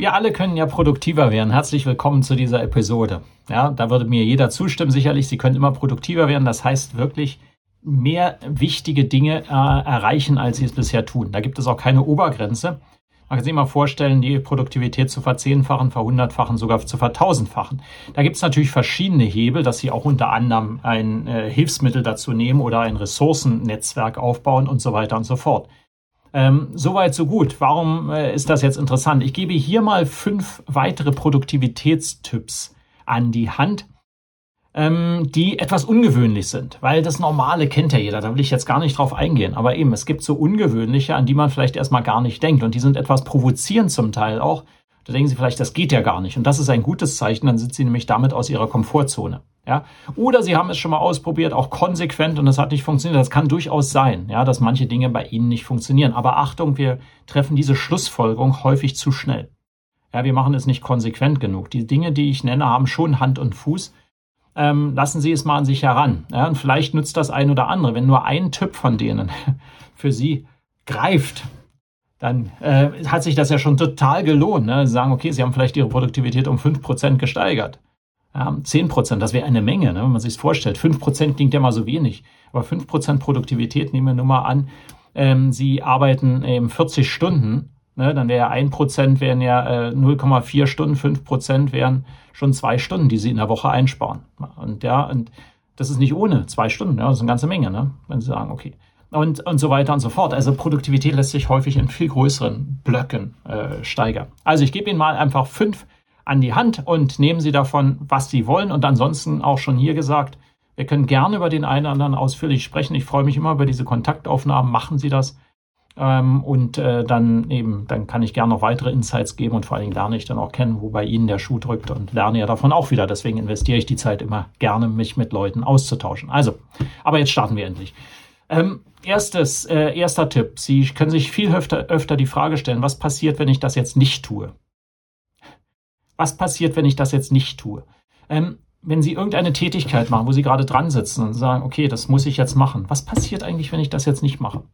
Wir alle können ja produktiver werden. Herzlich willkommen zu dieser Episode. Ja, da würde mir jeder zustimmen, sicherlich. Sie können immer produktiver werden. Das heißt wirklich mehr wichtige Dinge äh, erreichen, als Sie es bisher tun. Da gibt es auch keine Obergrenze. Man kann sich mal vorstellen, die Produktivität zu verzehnfachen, verhundertfachen, sogar zu vertausendfachen. Da gibt es natürlich verschiedene Hebel, dass Sie auch unter anderem ein äh, Hilfsmittel dazu nehmen oder ein Ressourcennetzwerk aufbauen und so weiter und so fort. Ähm, Soweit, so gut. Warum äh, ist das jetzt interessant? Ich gebe hier mal fünf weitere Produktivitätstipps an die Hand, ähm, die etwas ungewöhnlich sind, weil das Normale kennt ja jeder, da will ich jetzt gar nicht drauf eingehen. Aber eben, es gibt so ungewöhnliche, an die man vielleicht erstmal gar nicht denkt und die sind etwas provozierend zum Teil auch. Da denken Sie vielleicht, das geht ja gar nicht. Und das ist ein gutes Zeichen, dann sind Sie nämlich damit aus Ihrer Komfortzone. Ja? Oder Sie haben es schon mal ausprobiert, auch konsequent und es hat nicht funktioniert. Das kann durchaus sein, ja, dass manche Dinge bei Ihnen nicht funktionieren. Aber Achtung, wir treffen diese Schlussfolgerung häufig zu schnell. Ja, wir machen es nicht konsequent genug. Die Dinge, die ich nenne, haben schon Hand und Fuß. Ähm, lassen Sie es mal an sich heran. Ja, und vielleicht nützt das ein oder andere. Wenn nur ein Tipp von denen für Sie greift, dann äh, hat sich das ja schon total gelohnt. Ne? Sie sagen, okay, Sie haben vielleicht Ihre Produktivität um fünf Prozent gesteigert. Ja, 10 Prozent, das wäre eine Menge, ne, wenn man sich vorstellt. 5 Prozent klingt ja mal so wenig. Aber 5 Prozent Produktivität, nehmen wir nur mal an, ähm, Sie arbeiten eben 40 Stunden, ne, dann wäre ein Prozent wären ja äh, 0,4 Stunden, 5 Prozent wären schon zwei Stunden, die Sie in der Woche einsparen. Und ja, und das ist nicht ohne zwei Stunden, ja, das ist eine ganze Menge, ne, wenn Sie sagen, okay. Und, und so weiter und so fort. Also Produktivität lässt sich häufig in viel größeren Blöcken äh, steigern. Also ich gebe Ihnen mal einfach fünf an die Hand und nehmen Sie davon, was Sie wollen. Und ansonsten auch schon hier gesagt, wir können gerne über den einen oder anderen ausführlich sprechen. Ich freue mich immer über diese Kontaktaufnahmen. Machen Sie das. Ähm, und äh, dann eben, dann kann ich gerne noch weitere Insights geben und vor allen Dingen lerne ich dann auch kennen, wo bei Ihnen der Schuh drückt und lerne ja davon auch wieder. Deswegen investiere ich die Zeit immer gerne, mich mit Leuten auszutauschen. Also, aber jetzt starten wir endlich. Ähm, erstes, äh, erster Tipp. Sie können sich viel öfter, öfter die Frage stellen, was passiert, wenn ich das jetzt nicht tue? Was passiert, wenn ich das jetzt nicht tue? Ähm, wenn Sie irgendeine Tätigkeit machen, wo Sie gerade dran sitzen und sagen, okay, das muss ich jetzt machen, was passiert eigentlich, wenn ich das jetzt nicht mache?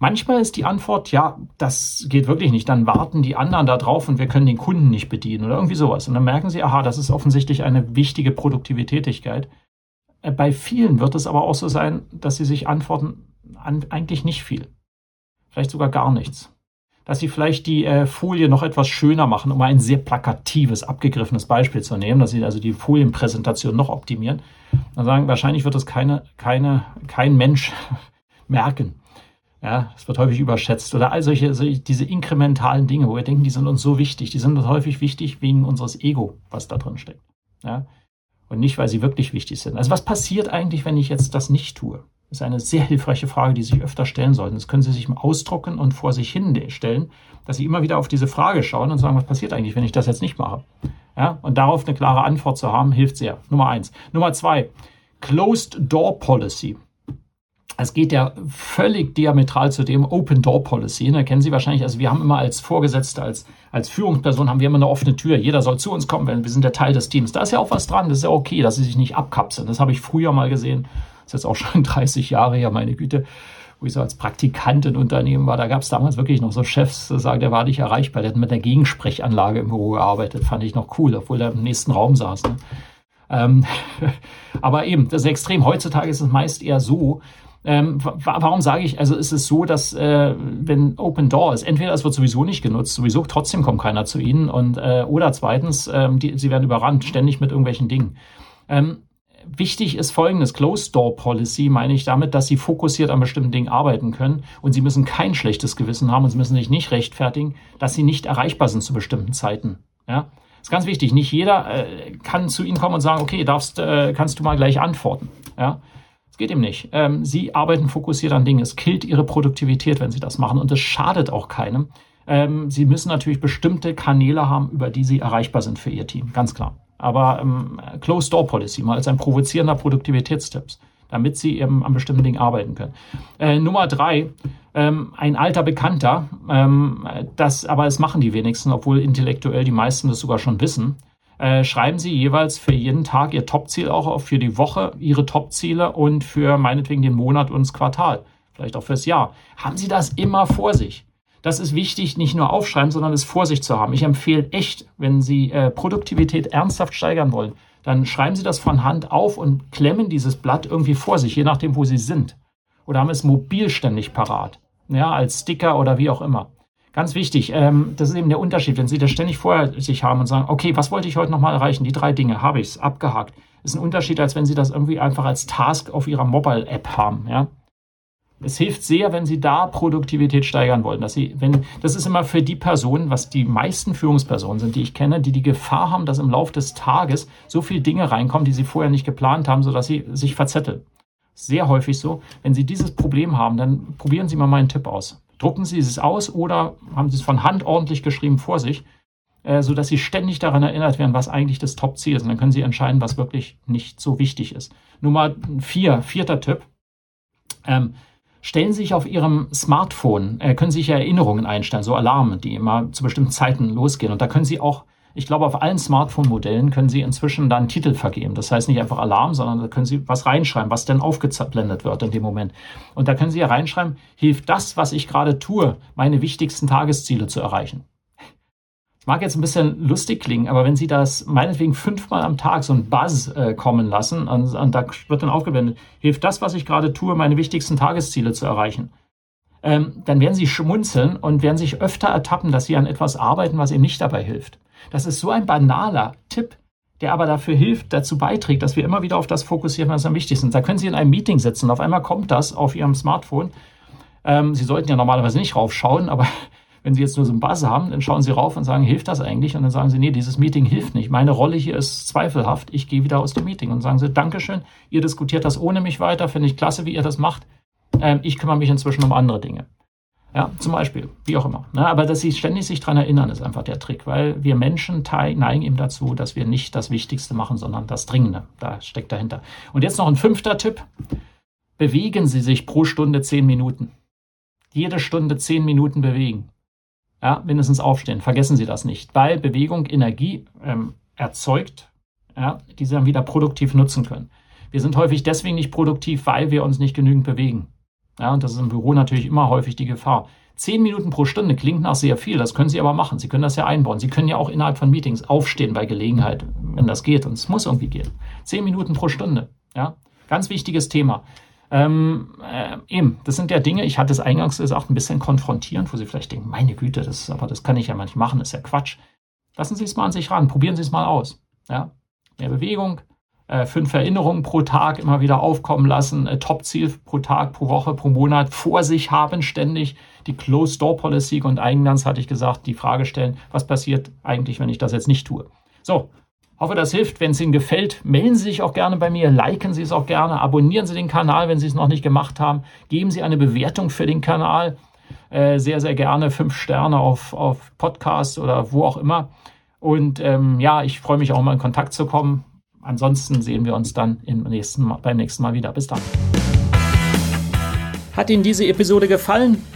Manchmal ist die Antwort, ja, das geht wirklich nicht. Dann warten die anderen da drauf und wir können den Kunden nicht bedienen oder irgendwie sowas. Und dann merken Sie, aha, das ist offensichtlich eine wichtige Produktivitätigkeit. Äh, bei vielen wird es aber auch so sein, dass sie sich antworten, eigentlich nicht viel. Vielleicht sogar gar nichts dass sie vielleicht die äh, Folie noch etwas schöner machen, um ein sehr plakatives, abgegriffenes Beispiel zu nehmen, dass sie also die Folienpräsentation noch optimieren. Dann sagen, wahrscheinlich wird es keine, keine, kein Mensch merken. Ja, es wird häufig überschätzt. Oder all solche, solche, diese inkrementalen Dinge, wo wir denken, die sind uns so wichtig. Die sind uns häufig wichtig wegen unseres Ego, was da drin steckt. Ja, und nicht, weil sie wirklich wichtig sind. Also was passiert eigentlich, wenn ich jetzt das nicht tue? Ist eine sehr hilfreiche Frage, die Sie sich öfter stellen sollten. Das können Sie sich ausdrucken und vor sich hin stellen, dass Sie immer wieder auf diese Frage schauen und sagen, was passiert eigentlich, wenn ich das jetzt nicht mache? Ja, und darauf eine klare Antwort zu haben, hilft sehr. Nummer eins. Nummer zwei, Closed Door Policy. Es geht ja völlig diametral zu dem Open Door Policy. Da kennen Sie wahrscheinlich, also wir haben immer als Vorgesetzte, als, als Führungsperson haben wir immer eine offene Tür. Jeder soll zu uns kommen, wir sind der Teil des Teams. Da ist ja auch was dran. Das ist ja okay, dass Sie sich nicht abkapseln. Das habe ich früher mal gesehen ist jetzt auch schon 30 Jahre her, meine Güte, wo ich so als Praktikant in Unternehmen war. Da gab es damals wirklich noch so Chefs, die sagen, der war nicht erreichbar. Der hat mit der Gegensprechanlage im Büro gearbeitet. Fand ich noch cool, obwohl er im nächsten Raum saß. Ne? Ähm, aber eben, das ist extrem. Heutzutage ist es meist eher so, ähm, warum sage ich, also ist es so, dass äh, wenn Open Door ist, entweder es wird sowieso nicht genutzt, sowieso trotzdem kommt keiner zu Ihnen und äh, oder zweitens, ähm, die, Sie werden überrannt, ständig mit irgendwelchen Dingen. Ähm, Wichtig ist folgendes Closed Door Policy, meine ich damit, dass Sie fokussiert an bestimmten Dingen arbeiten können und Sie müssen kein schlechtes Gewissen haben und Sie müssen sich nicht rechtfertigen, dass Sie nicht erreichbar sind zu bestimmten Zeiten. Ja, ist ganz wichtig. Nicht jeder äh, kann zu Ihnen kommen und sagen, okay, darfst, äh, kannst du mal gleich antworten. Ja, es geht ihm nicht. Ähm, Sie arbeiten fokussiert an Dingen. Es killt Ihre Produktivität, wenn Sie das machen und es schadet auch keinem. Ähm, Sie müssen natürlich bestimmte Kanäle haben, über die Sie erreichbar sind für Ihr Team. Ganz klar. Aber ähm, Closed Door Policy mal als ein provozierender Produktivitätstipps, damit Sie eben an bestimmten Dingen arbeiten können. Äh, Nummer drei, ähm, ein alter Bekannter, ähm, das, aber es machen die wenigsten, obwohl intellektuell die meisten das sogar schon wissen. Äh, schreiben Sie jeweils für jeden Tag Ihr Topziel auch auf, für die Woche Ihre Topziele und für meinetwegen den Monat und das Quartal, vielleicht auch fürs Jahr. Haben Sie das immer vor sich. Das ist wichtig, nicht nur aufschreiben, sondern es vor sich zu haben. Ich empfehle echt, wenn Sie äh, Produktivität ernsthaft steigern wollen, dann schreiben Sie das von Hand auf und klemmen dieses Blatt irgendwie vor sich, je nachdem, wo Sie sind. Oder haben es mobil ständig parat ja, als Sticker oder wie auch immer. Ganz wichtig, ähm, das ist eben der Unterschied, wenn Sie das ständig vor sich haben und sagen, okay, was wollte ich heute nochmal erreichen? Die drei Dinge habe ich es abgehakt. Ist ein Unterschied, als wenn Sie das irgendwie einfach als Task auf Ihrer Mobile-App haben. Ja? Es hilft sehr, wenn Sie da Produktivität steigern wollen. Dass Sie, wenn, das ist immer für die Personen, was die meisten Führungspersonen sind, die ich kenne, die die Gefahr haben, dass im Laufe des Tages so viele Dinge reinkommen, die sie vorher nicht geplant haben, sodass sie sich verzetteln sehr häufig so. Wenn Sie dieses Problem haben, dann probieren Sie mal meinen Tipp aus. Drucken Sie es aus oder haben Sie es von Hand ordentlich geschrieben vor sich, äh, sodass Sie ständig daran erinnert werden, was eigentlich das Top-Ziel ist. Und dann können Sie entscheiden, was wirklich nicht so wichtig ist. Nummer vier, vierter Tipp. Ähm, stellen Sie sich auf Ihrem Smartphone, äh, können Sie sich Erinnerungen einstellen, so Alarme, die immer zu bestimmten Zeiten losgehen. Und da können Sie auch ich glaube, auf allen Smartphone-Modellen können Sie inzwischen dann Titel vergeben. Das heißt nicht einfach Alarm, sondern da können Sie was reinschreiben, was denn aufgeblendet wird in dem Moment. Und da können Sie ja reinschreiben, hilft das, was ich gerade tue, meine wichtigsten Tagesziele zu erreichen. Mag jetzt ein bisschen lustig klingen, aber wenn Sie das meinetwegen fünfmal am Tag so ein Buzz äh, kommen lassen und, und da wird dann aufgeblendet, hilft das, was ich gerade tue, meine wichtigsten Tagesziele zu erreichen ähm, dann werden sie schmunzeln und werden sich öfter ertappen, dass sie an etwas arbeiten, was ihnen nicht dabei hilft. Das ist so ein banaler Tipp, der aber dafür hilft, dazu beiträgt, dass wir immer wieder auf das fokussieren, was am wichtigsten ist. Da können Sie in einem Meeting sitzen, auf einmal kommt das auf Ihrem Smartphone. Ähm, Sie sollten ja normalerweise nicht raufschauen, aber wenn Sie jetzt nur so einen Buzz haben, dann schauen Sie rauf und sagen, hilft das eigentlich? Und dann sagen Sie, nee, dieses Meeting hilft nicht. Meine Rolle hier ist zweifelhaft. Ich gehe wieder aus dem Meeting. Und sagen Sie, Dankeschön, ihr diskutiert das ohne mich weiter, finde ich klasse, wie ihr das macht. Ähm, ich kümmere mich inzwischen um andere Dinge. Ja, zum Beispiel, wie auch immer. Ne? Aber dass sie ständig sich daran erinnern, ist einfach der Trick, weil wir Menschen neigen eben dazu, dass wir nicht das Wichtigste machen, sondern das Dringende. Da steckt dahinter. Und jetzt noch ein fünfter Tipp. Bewegen Sie sich pro Stunde zehn Minuten. Jede Stunde zehn Minuten bewegen. Ja, mindestens aufstehen. Vergessen Sie das nicht, weil Bewegung Energie ähm, erzeugt, ja, die Sie dann wieder produktiv nutzen können. Wir sind häufig deswegen nicht produktiv, weil wir uns nicht genügend bewegen. Ja, und das ist im Büro natürlich immer häufig die Gefahr. Zehn Minuten pro Stunde klingt nach sehr viel, das können Sie aber machen. Sie können das ja einbauen. Sie können ja auch innerhalb von Meetings aufstehen bei Gelegenheit, wenn das geht. Und es muss irgendwie gehen. Zehn Minuten pro Stunde. Ja, ganz wichtiges Thema. Ähm, äh, eben, das sind ja Dinge, ich hatte es eingangs gesagt, ein bisschen konfrontierend, wo Sie vielleicht denken, meine Güte, das ist, aber das kann ich ja manchmal machen, das ist ja Quatsch. Lassen Sie es mal an sich ran, probieren Sie es mal aus. Ja, mehr Bewegung, äh, fünf Erinnerungen pro Tag immer wieder aufkommen lassen, äh, Top-Ziel pro Tag, pro Woche, pro Monat vor sich haben, ständig die Closed-Door-Policy und eingangs hatte ich gesagt, die Frage stellen, was passiert eigentlich, wenn ich das jetzt nicht tue. So, hoffe, das hilft. Wenn es Ihnen gefällt, melden Sie sich auch gerne bei mir, liken Sie es auch gerne, abonnieren Sie den Kanal, wenn Sie es noch nicht gemacht haben, geben Sie eine Bewertung für den Kanal, äh, sehr, sehr gerne fünf Sterne auf, auf Podcast oder wo auch immer. Und ähm, ja, ich freue mich auch mal in Kontakt zu kommen. Ansonsten sehen wir uns dann im nächsten Mal, beim nächsten Mal wieder. Bis dann. Hat Ihnen diese Episode gefallen?